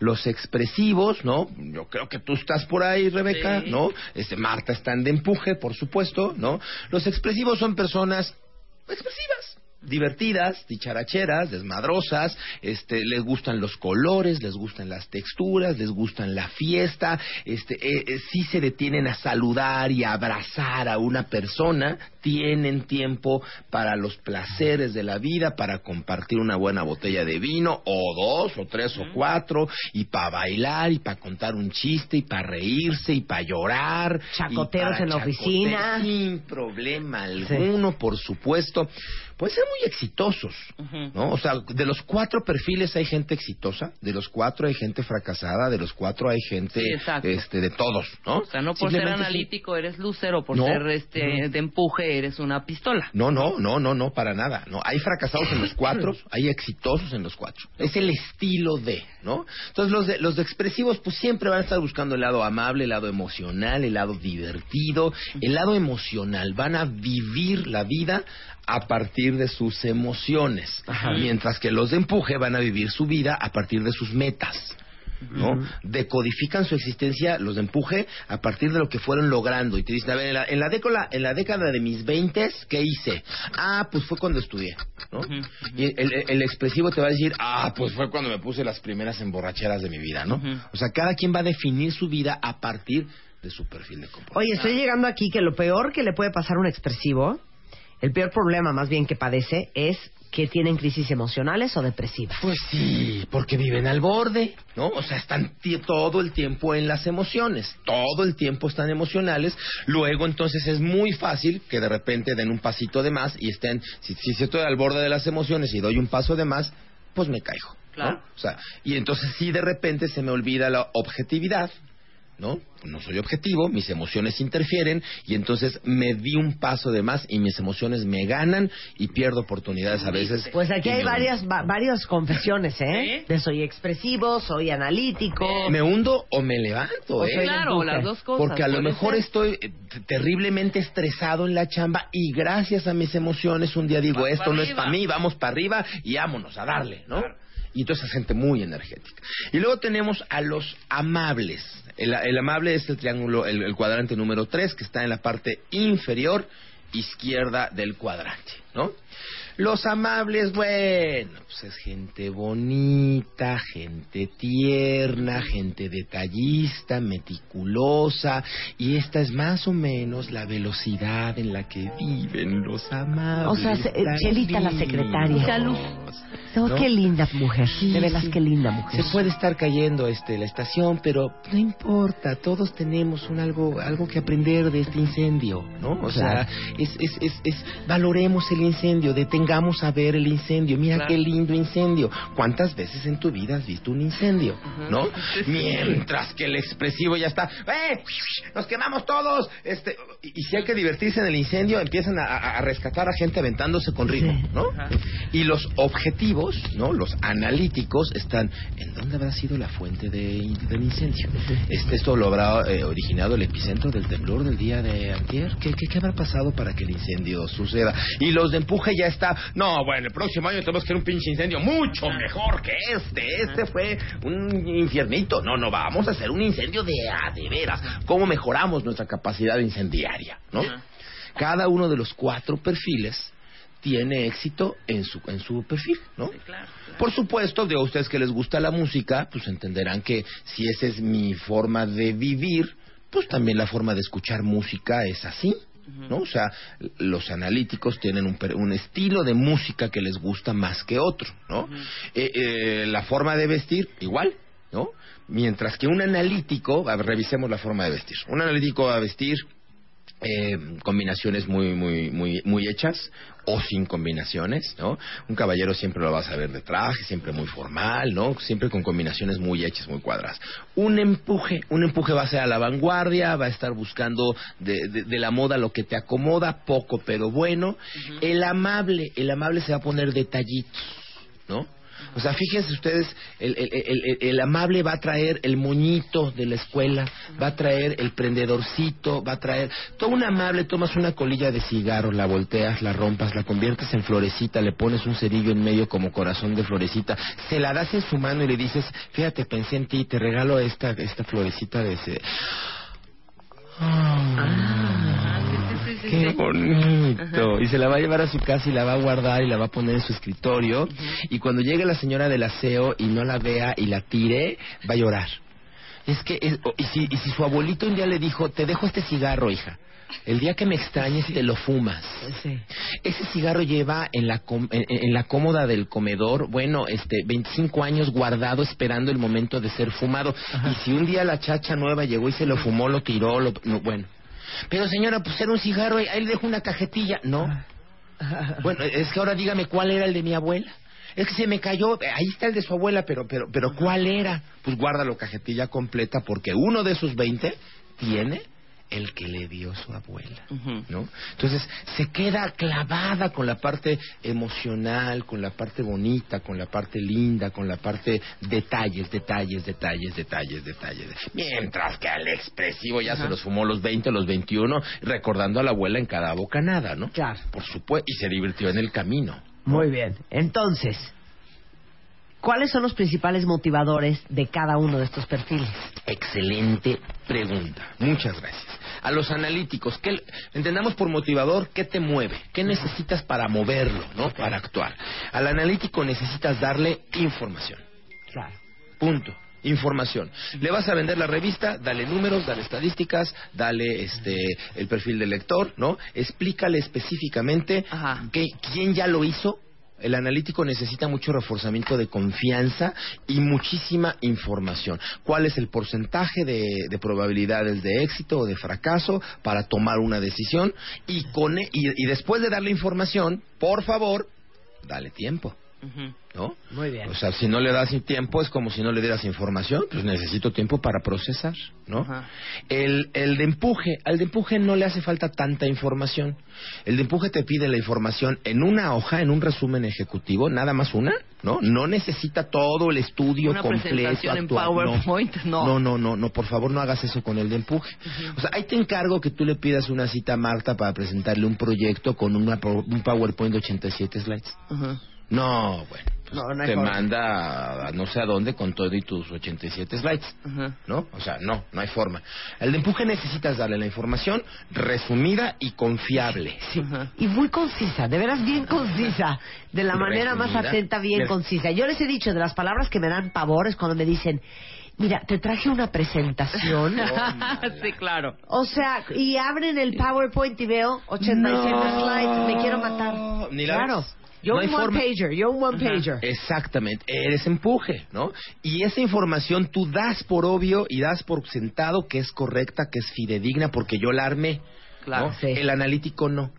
Los expresivos, ¿no? Yo creo que tú estás por ahí, Rebeca, Sí. ¿no? Este, Marta están de empuje, por supuesto, ¿no? Los expresivos son personas expresivas, divertidas, dicharacheras, desmadrosas, este, les gustan los colores, les gustan las texturas, les gustan la fiesta, este, eh, eh, sí se detienen a saludar y a abrazar a una persona, tienen tiempo para los placeres de la vida, para compartir una buena botella de vino, o dos, o tres, o cuatro, y para bailar, y para contar un chiste, y para reírse, y para llorar. Chacoteros para en la oficina. Sin problema alguno, por supuesto. Pueden ser muy exitosos, ¿no? O sea, de los cuatro perfiles hay gente exitosa, de los cuatro hay gente fracasada, de los cuatro hay gente, Sí, este, de todos, ¿no? O sea, no por ser analítico eres lucero, por No. ser este de empuje eres una pistola. No, no, no, no, no, para nada. No, hay fracasados en los cuatro, hay exitosos en los cuatro. Es el estilo de, ¿no? Entonces los de, los de expresivos, pues siempre van a estar buscando el lado amable, el lado emocional, el lado divertido, el lado emocional. Van a vivir la vida a partir de sus emociones, mientras que los de empuje van a vivir su vida a partir de sus metas. ¿No? Decodifican su existencia, los de empuje, a partir de lo que fueron logrando. Y te dicen, a ver, en la, en la década, en la década de mis veintes, ¿qué hice? Ah, pues fue cuando estudié, ¿no? Y el, el- el expresivo te va a decir, ah, pues fue cuando me puse las primeras emborracheras de mi vida, ¿no? O sea, cada quien va a definir su vida a partir de su perfil de comportamiento. Oye, estoy llegando aquí que lo peor que le puede pasar a un expresivo, el peor problema más bien que padece es que tienen crisis emocionales o depresivas. Pues sí, porque viven al borde, ¿no? O sea, están todo el tiempo en las emociones, todo el tiempo están emocionales. Luego, entonces, es muy fácil que de repente den un pasito de más y estén, si, si estoy al borde de las emociones y doy un paso de más, pues me caigo, ¿no? Claro. O sea, y entonces sí de repente se me olvida la objetividad, ¿no? No soy objetivo, mis emociones interfieren y entonces me di un paso de más y mis emociones me ganan y pierdo oportunidades a veces. Pues aquí hay varias, va- varias confesiones, ¿eh? De soy expresivo, soy analítico. me hundo o me levanto, O ¿eh? Claro, las dos cosas. Porque a lo mejor ser. estoy eh, terriblemente estresado en la chamba y gracias a mis emociones un día digo, esto no es para mí, vamos para arriba y vámonos a darle, ¿no? Y entonces es gente muy energética. Y luego tenemos a los amables. El, el amable es el triángulo, el, el cuadrante número 3 que está en la parte inferior izquierda del cuadrante, ¿no? Los amables, bueno, pues es gente bonita, gente tierna, gente detallista, meticulosa, y esta es más o menos la velocidad en la que viven los amables. O sea, se- eh, Chelita, la secretaria. Salud. Oh, ¿no? qué linda mujer. Sí, de veras, sí. qué linda mujer. Se puede estar cayendo este la estación, pero no importa, todos tenemos un algo algo que aprender de este incendio, ¿no? O sea, es, es, es, es valoremos el incendio, detengamos a ver el incendio. Mira Claro. qué lindo incendio. ¿Cuántas veces en tu vida has visto un incendio, no? Mientras que el expresivo ya está, ¡eh! Nos quemamos todos. Este, y, y si hay que divertirse en el incendio, empiezan a, a- a rescatar a gente aventándose con ritmo, ¿no? Y los objetivos, ¿no? Los analíticos están en dónde habrá sido la fuente de, del incendio. Este, esto lo habrá eh, originado el epicentro del temblor del día de antier. ¿Qué, qué, qué habrá pasado para que el incendio suceda? Y los de empuje ya No, bueno, el próximo año tenemos que hacer un pinche incendio mucho mejor que este. Este fue un infiernito. No, no, vamos a hacer un incendio de a de veras. ¿Cómo mejoramos nuestra capacidad incendiaria? ¿no? Cada uno de los cuatro perfiles tiene éxito en su en su perfil, ¿no? Por supuesto, de ustedes que les gusta la música, pues entenderán que si esa es mi forma de vivir, pues también la forma de escuchar música es así. ¿No? O sea, los analíticos tienen un, un estilo de música que les gusta más que otro, ¿no? Eh, eh, la forma de vestir, igual, ¿no? Mientras que un analítico, a ver, revisemos la forma de vestir. Un analítico va a vestir eh, combinaciones muy muy muy muy hechas o sin combinaciones, ¿no? Un caballero siempre lo vas a ver de traje, siempre muy formal, ¿no? Siempre con combinaciones muy hechas, muy cuadradas. Un empuje, un empuje va a ser a la vanguardia, va a estar buscando de, de- de la moda lo que te acomoda, poco pero bueno. El amable, el amable se va a poner detallitos, ¿no? O sea, fíjense ustedes, el, el- el- el- amable va a traer el moñito de la escuela, va a traer el prendedorcito, va a traer... Todo un amable, tomas una colilla de cigarro, la volteas, la rompas, la conviertes en florecita, le pones un cerillo en medio como corazón de florecita, se la das en su mano y le dices, fíjate, pensé en ti, te regalo esta, esta florecita de ese... Qué bonito. Y se la va a llevar a su casa y la va a guardar y la va a poner en su escritorio. Y cuando llegue la señora del aseo y no la vea y la tire, va a llorar. Es que, es- o- y, si, y si su abuelito un día le dijo, te dejo este cigarro, hija. El día que me extrañes te lo fumas. Ese cigarro lleva en la, com- en, en la cómoda del comedor, bueno, este, 25 años guardado esperando el momento de ser fumado. Y si un día la chacha nueva llegó y se lo fumó, lo tiró, lo, no, bueno. Pero señora, pues era un cigarro, ahí le dejo una cajetilla. No. Bueno, es que ahora dígame cuál era el de mi abuela. Es que se me cayó, ahí está el de su abuela, pero, pero, pero ¿cuál era? Pues guárdalo cajetilla completa porque uno de esos 20 tiene el que le dio su abuela, ¿no? Entonces se queda clavada con la parte emocional, con la parte bonita, con la parte linda, con la parte detalles, detalles, detalles, detalles, detalles. Mientras que al expresivo ya se los fumó los 20, los 21, recordando a la abuela en cada bocanada, ¿no? Claro. Por supuesto, y se divirtió en el camino. Muy bien. Entonces, ¿cuáles son los principales motivadores de cada uno de estos perfiles? Excelente pregunta. Muchas gracias. A los analíticos, ¿qué, entendamos por motivador qué te mueve, qué necesitas para moverlo, ¿no? Para actuar. Al analítico necesitas darle información. Claro. Punto. Información. Le vas a vender la revista, dale números, dale estadísticas, dale este el perfil del lector, ¿no? Explícale específicamente qué- quién ya lo hizo. El analítico necesita mucho reforzamiento de confianza y muchísima información. ¿Cuál es el porcentaje de, de probabilidades de éxito o de fracaso para tomar una decisión? Y, con, e- y después de darle información, por favor, dale tiempo. ¿No? Muy bien. O sea, si no le das tiempo es como si no le dieras información, pues necesito tiempo para procesar, ¿no? El, el de empuje, al de empuje no le hace falta tanta información. El de empuje te pide la información en una hoja, en un resumen ejecutivo, nada más una, ¿no? No necesita todo el estudio Una completo. presentación en actual, PowerPoint, no. No, no, no, no, por favor no hagas eso con el de empuje. O sea, ahí te encargo que tú le pidas una cita a Marta para presentarle un proyecto con una, un PowerPoint de 87 slides. No, bueno, pues, No, no hay te forma. manda a no sé a dónde con todo y tus 87 slides. ¿No? O sea, no, no hay forma. El de empuje necesitas darle la información resumida y confiable. Sí. Y muy concisa, de veras bien concisa. De la manera más atenta, bien Mira. concisa. Yo les he dicho de las palabras que me dan pavor es cuando me dicen, mira, te traje una presentación. sí, claro. o sea, y abren el PowerPoint y veo 87 No. slides, me quiero matar. Ni la claro. ves. Yo No un one forma. pager, yo un one pager. Exactamente, eres empuje, ¿no? Y esa información tú das por obvio y das por sentado que es correcta, que es fidedigna, porque yo la armé. Claro, ¿no? sí. El analítico no.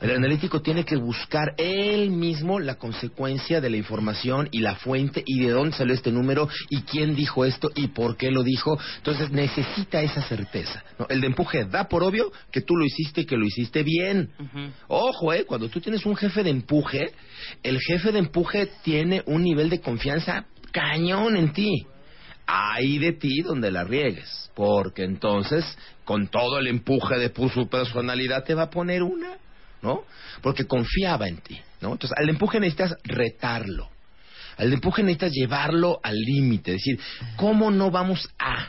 El analítico tiene que buscar él mismo la consecuencia de la información y la fuente y de dónde salió este número y quién dijo esto y por qué lo dijo. Entonces necesita esa certeza. ¿no? El de empuje da por obvio que tú lo hiciste y que lo hiciste bien. Ojo, eh, cuando tú tienes un jefe de empuje, el jefe de empuje tiene un nivel de confianza cañón en ti. Ahí de ti donde la riegues, porque entonces con todo el empuje de su personalidad te va a poner una, ¿no? Porque confiaba en ti, ¿no? Entonces al empuje necesitas retarlo. Al empuje necesitas llevarlo al límite, decir, ¿cómo no vamos a?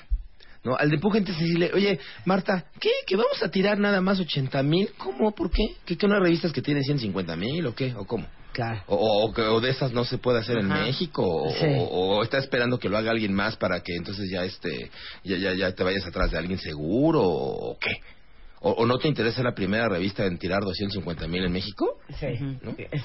¿No? Al empuje necesitas decirle, oye, Marta, ¿qué? ¿Que vamos a tirar nada más 80 mil? ¿Cómo? ¿Por qué? ¿Que, que no hay revistas que tienen 150 mil o qué? ¿O cómo? Claro. O, o, o de esas no se puede hacer en. México o, Sí. o- o está esperando que lo haga alguien más para que entonces ya este ya ya, ya te vayas atrás de alguien seguro o qué o, o no te interesa la primera revista en tirar 250 mil en México Sí.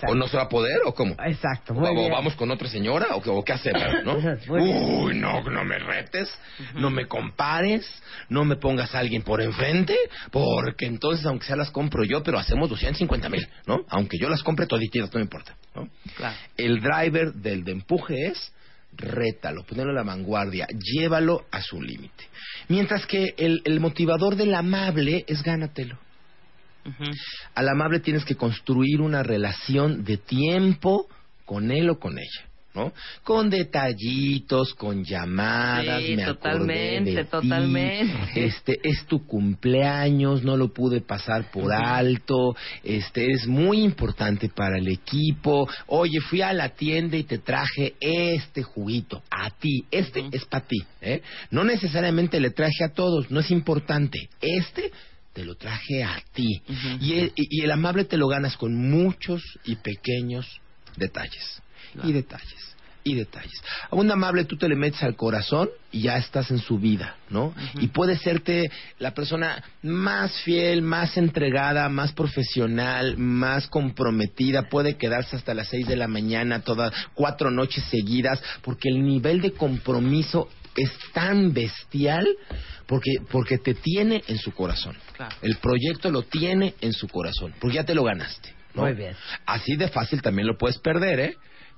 o no se va a poder o cómo Exacto, o, muy o bien. vamos con otra señora o, qué- o qué hacemos no uy no no me retes no me compares no me pongas a alguien por enfrente porque entonces aunque sea las compro yo pero hacemos 250 mil no aunque yo las compre todititas no me importa no Claro. el driver del de empuje es rétalo, ponerlo a la vanguardia, llévalo a su límite. Mientras que el, el motivador del amable es gánatelo. Al amable tienes que construir una relación de tiempo con él o con ella. ¿No? Con detallitos, con llamadas, Sí, me acordé totalmente, de ti, totalmente. Este es tu cumpleaños, no lo pude pasar por alto, este es muy importante para el equipo. Oye, fui a la tienda y te traje este juguito a ti, este es para ti, ¿eh? No necesariamente le traje a todos, no es importante. Este te lo traje a ti. y, el, y- y el amable te lo ganas con muchos y pequeños detalles. Y detalles. Y detalles. A un amable tú te le metes al corazón y ya estás en su vida, ¿no? Y puede serte la persona más fiel, más entregada, más profesional, más comprometida. Puede quedarse hasta las seis de la mañana, todas cuatro noches seguidas, porque el nivel de compromiso es tan bestial porque porque te tiene en su corazón. Claro. El proyecto lo tiene en su corazón, porque ya te lo ganaste. ¿no? Muy bien. Así de fácil también lo puedes perder, ¿eh?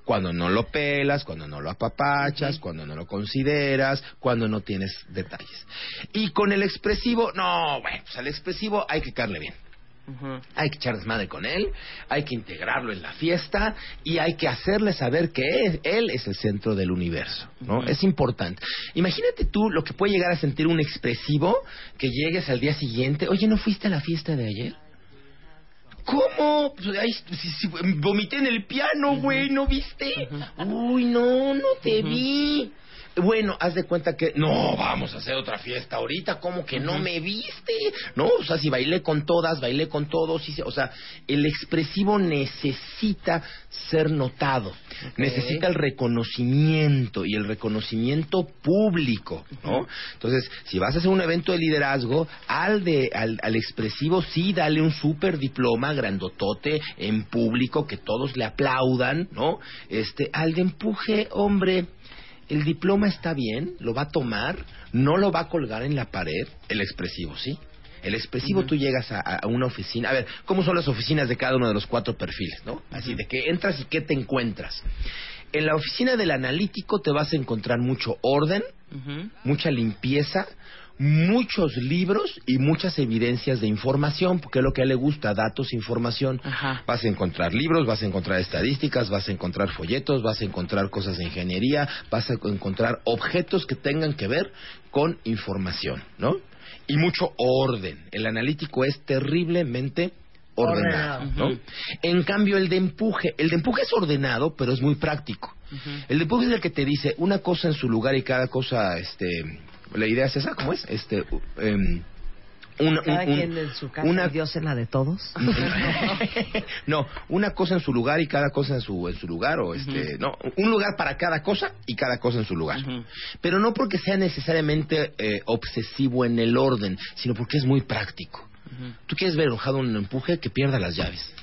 Cuando no lo pelas, cuando no lo apapachas, cuando no lo consideras, cuando no tienes detalles. Y con el expresivo, no, bueno, pues al expresivo hay que caerle bien. Hay que echar desmadre con él, hay que integrarlo en la fiesta y hay que hacerle saber que él es el centro del universo, ¿no? Es importante. Imagínate tú lo que puede llegar a sentir un expresivo que llegues al día siguiente, oye, ¿no fuiste a la fiesta de ayer? ¿Cómo? Pues, ay, si- si- vomité en el piano, güey, ¿no viste? Uy, no, no te vi. Bueno, haz de cuenta que no vamos a hacer otra fiesta ahorita, como que no me viste, no, o sea, si bailé con todas, bailé con todos, sí, o sea, el expresivo necesita ser notado, necesita el reconocimiento y el reconocimiento público, ¿no? Entonces, si vas a hacer un evento de liderazgo, al de al, al expresivo sí dale un super diploma grandotote en público que todos le aplaudan, ¿no? Este, al de empuje, hombre, el diploma está bien, lo va a tomar, no lo va a colgar en la pared, el expresivo, ¿sí? El expresivo tú llegas a, a una oficina, a ver, ¿cómo son las oficinas de cada uno de los cuatro perfiles, no? Así de que entras y qué te encuentras. En la oficina del analítico te vas a encontrar mucho orden, mucha limpieza, muchos libros y muchas evidencias de información, porque es lo que a él le gusta, datos, información. Vas a encontrar libros, vas a encontrar estadísticas, vas a encontrar folletos, vas a encontrar cosas de ingeniería, vas a encontrar objetos que tengan que ver con información, ¿no? Y mucho orden. El analítico es terriblemente ordenado. ¿no? En cambio, el de empuje, el de empuje es ordenado, pero es muy práctico. El empuje es el que te dice una cosa en su lugar y cada cosa, este, la idea es esa, ¿cómo es? Este, una, Cada un- un- quien en su casa, una- Dios en la de todos. no, una cosa en su lugar y cada cosa en su en su lugar o este, no, un lugar para cada cosa y cada cosa en su lugar. Pero no porque sea necesariamente eh, obsesivo en el orden, sino porque es muy práctico. Tú quieres ver enojado un empuje que pierda las llaves.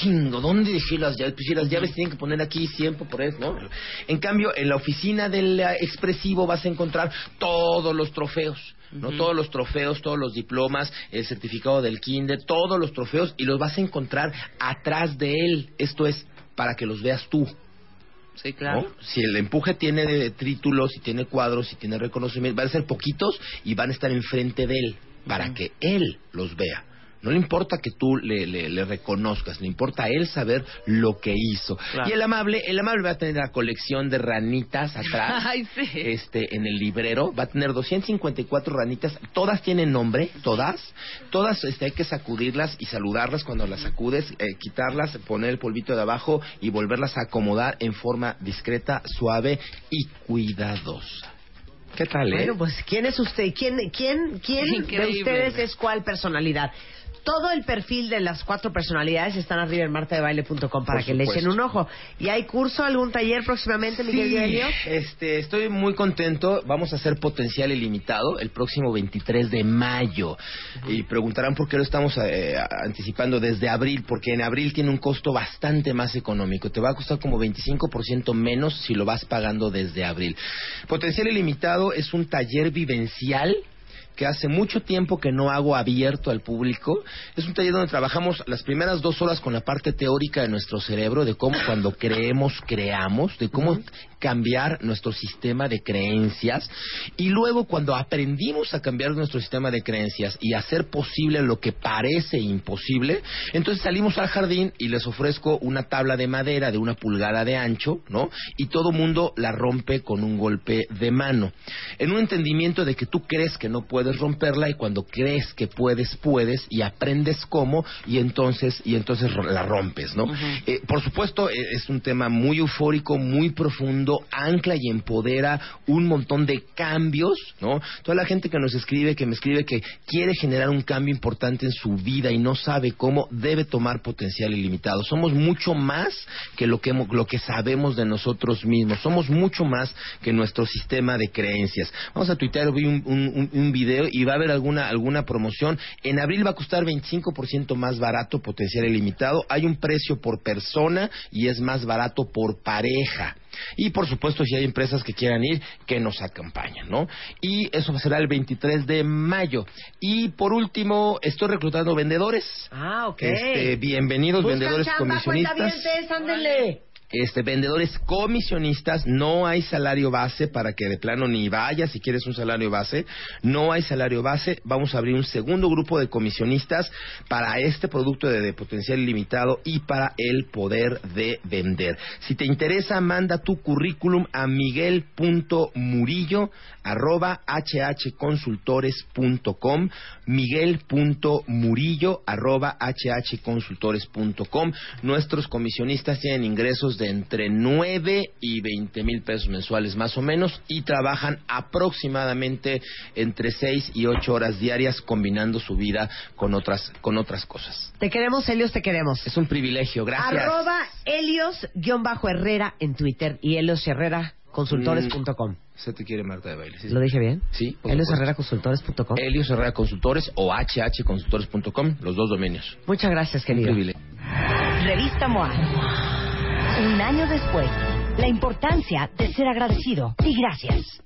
Chingo, ¿dónde dejé las llaves? Pues si las llaves tienen que poner aquí siempre por eso, ¿no? En cambio, en la oficina del eh, expresivo vas a encontrar todos los trofeos, ¿no? Todos los trofeos, todos los diplomas, el certificado del kinder, todos los trofeos y los vas a encontrar atrás de él. Esto es para que los veas tú. Sí, claro. ¿no? Si el empuje tiene títulos, si tiene cuadros, si tiene reconocimiento, van a ser poquitos y van a estar enfrente de él para que él los vea. No le importa que tú le, le- le reconozcas, le importa a él saber lo que hizo. Claro. Y el amable, el amable va a tener la colección de ranitas atrás. Ay, sí. Este, en el librero va a tener 254 ranitas, todas tienen nombre, todas, todas este, hay que sacudirlas y saludarlas cuando las sacudes, eh, quitarlas, poner el polvito de abajo y volverlas a acomodar en forma discreta, suave y cuidadosa. ¿Qué tal, eh? Bueno, pues ¿quién es usted? ¿Quién, quién, quién de ustedes es cuál personalidad? Todo el perfil de las cuatro personalidades están arriba en martadebaile.com para Por que le echen un ojo. ¿Y hay curso, algún taller próximamente, mi querido Elio? este, estoy muy contento. Vamos a hacer potencial ilimitado el próximo 23 de mayo. Y preguntarán por qué lo estamos eh, anticipando desde abril, porque en abril tiene un costo bastante más económico. Te va a costar como 25% menos si lo vas pagando desde abril. Potencial ilimitado es un taller vivencial que hace mucho tiempo que no hago abierto al público. Es un taller donde trabajamos las primeras dos horas con la parte teórica de nuestro cerebro, de cómo cuando creemos, creamos, de cómo cambiar nuestro sistema de creencias. Y luego cuando aprendimos a cambiar nuestro sistema de creencias y hacer posible lo que parece imposible, entonces salimos al jardín y les ofrezco una tabla de madera de una pulgada de ancho, ¿no? Y todo mundo la rompe con un golpe de mano. En un entendimiento de que tú crees que no puedes romperla y cuando crees que puedes, puedes y aprendes cómo y entonces, y entonces la rompes, ¿no? Eh, por supuesto, eh, es un tema muy eufórico, muy profundo, ancla y empodera un montón de cambios, ¿no? Toda la gente que nos escribe, que me escribe que quiere generar un cambio importante en su vida y no sabe cómo, debe tomar potencial ilimitado. Somos mucho más que lo que, lo que sabemos de nosotros mismos. Somos mucho más que nuestro sistema de creencias. Vamos a tuitear un, un- un- un video y va a haber alguna, alguna promoción. En abril va a costar 25% más barato potencial ilimitado. Hay un precio por persona y es más barato por pareja. Y por supuesto, si hay empresas que quieran ir, que nos acompañen, ¿no? Y eso será el 23 de mayo. Y por último, estoy reclutando vendedores. Ah, ok. Este, bienvenidos, Buscan vendedores chamba, comisionistas. ándele. Este, vendedores comisionistas, no hay salario base para que de plano ni vayas si quieres un salario base, no hay salario base, vamos a abrir un segundo grupo de comisionistas para este producto de, potencial ilimitado y para el poder de vender. Si te interesa, manda tu currículum a miguel.murillo arroba hhconsultores.com miguel.murillo arroba hhconsultores.com Nuestros comisionistas tienen ingresos de entre 9 y 20 mil pesos mensuales más o menos y trabajan aproximadamente entre 6 y 8 horas diarias combinando su vida con otras, con otras cosas. Te queremos, Helios, te queremos. Es un privilegio, gracias. Arroba Helios-Herrera en Twitter y heliosherreraconsultores.com. Se te quiere Marta de Baile. ¿sí? ¿Lo dije bien? Sí. Helios. Herrera Consultores.com. Helios Herrera Consultores o hhconsultores.com, los dos dominios. Muchas gracias, Un querido. privilegio. Revista MOA. Un año después, la importancia de ser agradecido y gracias.